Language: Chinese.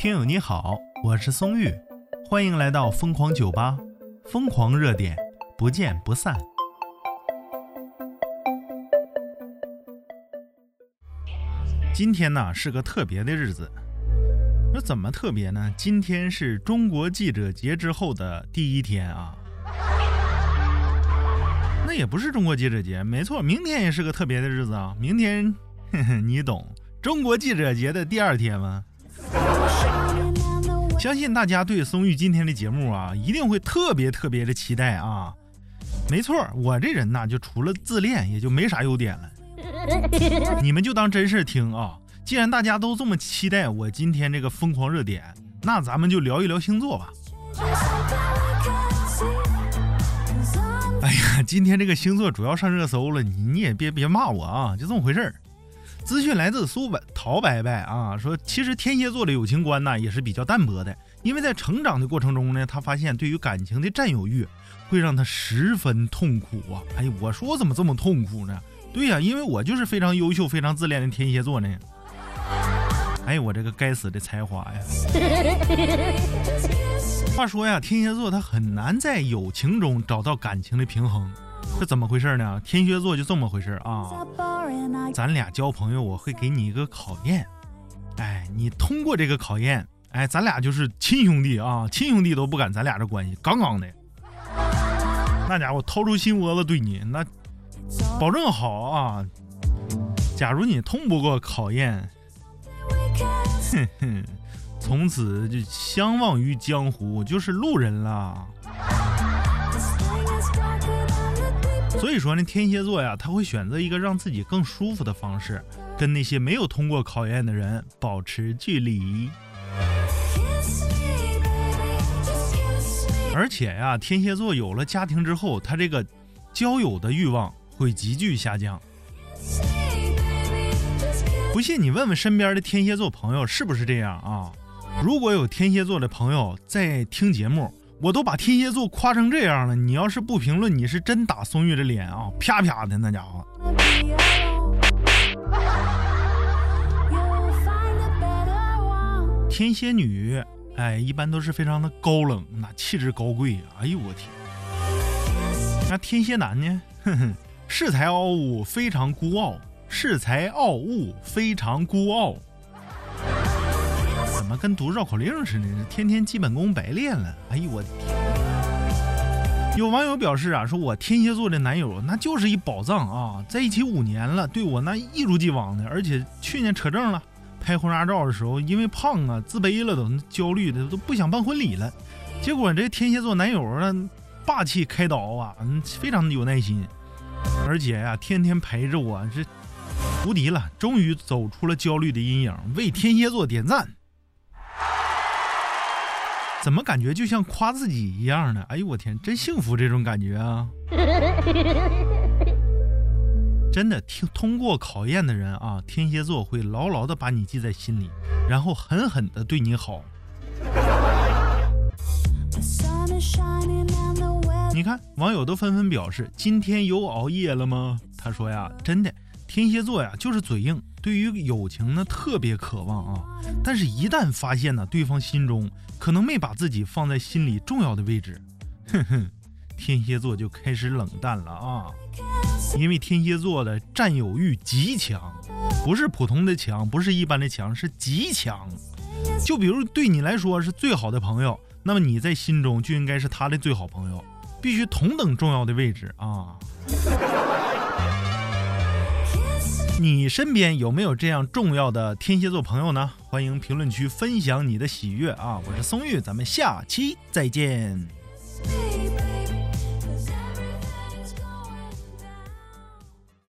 听友你好，我是松玉，欢迎来到疯狂酒吧，疯狂热点，不见不散。今天呢是个特别的日子，那怎么特别呢？今天是中国记者节之后的第一天啊。那也不是中国记者节，没错，明天也是个特别的日子啊。明天，呵 呵你懂，中国记者节的第二天吗？相信大家对松玉今天的节目啊，一定会特别特别的期待啊。没错，我这人呐，就除了自恋，也就没啥优点了。你们就当真事听啊。既然大家都这么期待我今天这个疯狂热点，那咱们就聊一聊星座吧。哎呀，今天这个星座主要上热搜了，你你也别别骂我啊，就这么回事儿。资讯来自苏白陶白白啊，说其实天蝎座的友情观呢也是比较淡薄的，因为在成长的过程中呢，他发现对于感情的占有欲会让他十分痛苦啊。哎，我说怎么这么痛苦呢？对呀，因为我就是非常优秀、非常自恋的天蝎座呢。哎，我这个该死的才华呀！话说呀，天蝎座他很难在友情中找到感情的平衡，这怎么回事呢？天蝎座就这么回事啊！咱俩交朋友，我会给你一个考验，哎，你通过这个考验，哎，咱俩就是亲兄弟啊，亲兄弟都不敢，咱俩这关系杠杠的。那家伙掏出心窝子对你，那保证好啊！假如你通不过考验，哼哼。从此就相忘于江湖，就是路人了。所以说呢，天蝎座呀，他会选择一个让自己更舒服的方式，跟那些没有通过考验的人保持距离。而且呀，天蝎座有了家庭之后，他这个交友的欲望会急剧下降。不信你问问身边的天蝎座朋友是不是这样啊？如果有天蝎座的朋友在听节目，我都把天蝎座夸成这样了，你要是不评论，你是真打松玉的脸啊！啪啪的那家伙。天蝎女，哎，一般都是非常的高冷，那气质高贵。哎呦我天！那天蝎男呢？哼哼，恃才傲物，非常孤傲。恃才傲物，非常孤傲。跟读绕口令似的？天天基本功白练了。哎呦我的天！有网友表示啊，说我天蝎座的男友那就是一宝藏啊，在一起五年了，对我那一如既往的，而且去年扯证了，拍婚纱照的时候因为胖啊自卑了都，焦虑的都不想办婚礼了。结果这天蝎座男友呢，霸气开导啊，嗯，非常的有耐心，而且呀，天天陪着我，这无敌了，终于走出了焦虑的阴影，为天蝎座点赞。怎么感觉就像夸自己一样呢？哎呦我天，真幸福这种感觉啊！真的，听通过考验的人啊，天蝎座会牢牢的把你记在心里，然后狠狠的对你好。你看，网友都纷纷表示：“今天又熬夜了吗？”他说呀：“真的，天蝎座呀就是嘴硬。”对于友情呢，特别渴望啊，但是，一旦发现呢，对方心中可能没把自己放在心里重要的位置，哼哼，天蝎座就开始冷淡了啊。因为天蝎座的占有欲极强，不是普通的强，不是一般的强，是极强。就比如对你来说是最好的朋友，那么你在心中就应该是他的最好朋友，必须同等重要的位置啊。你身边有没有这样重要的天蝎座朋友呢？欢迎评论区分享你的喜悦啊！我是松玉，咱们下期再见。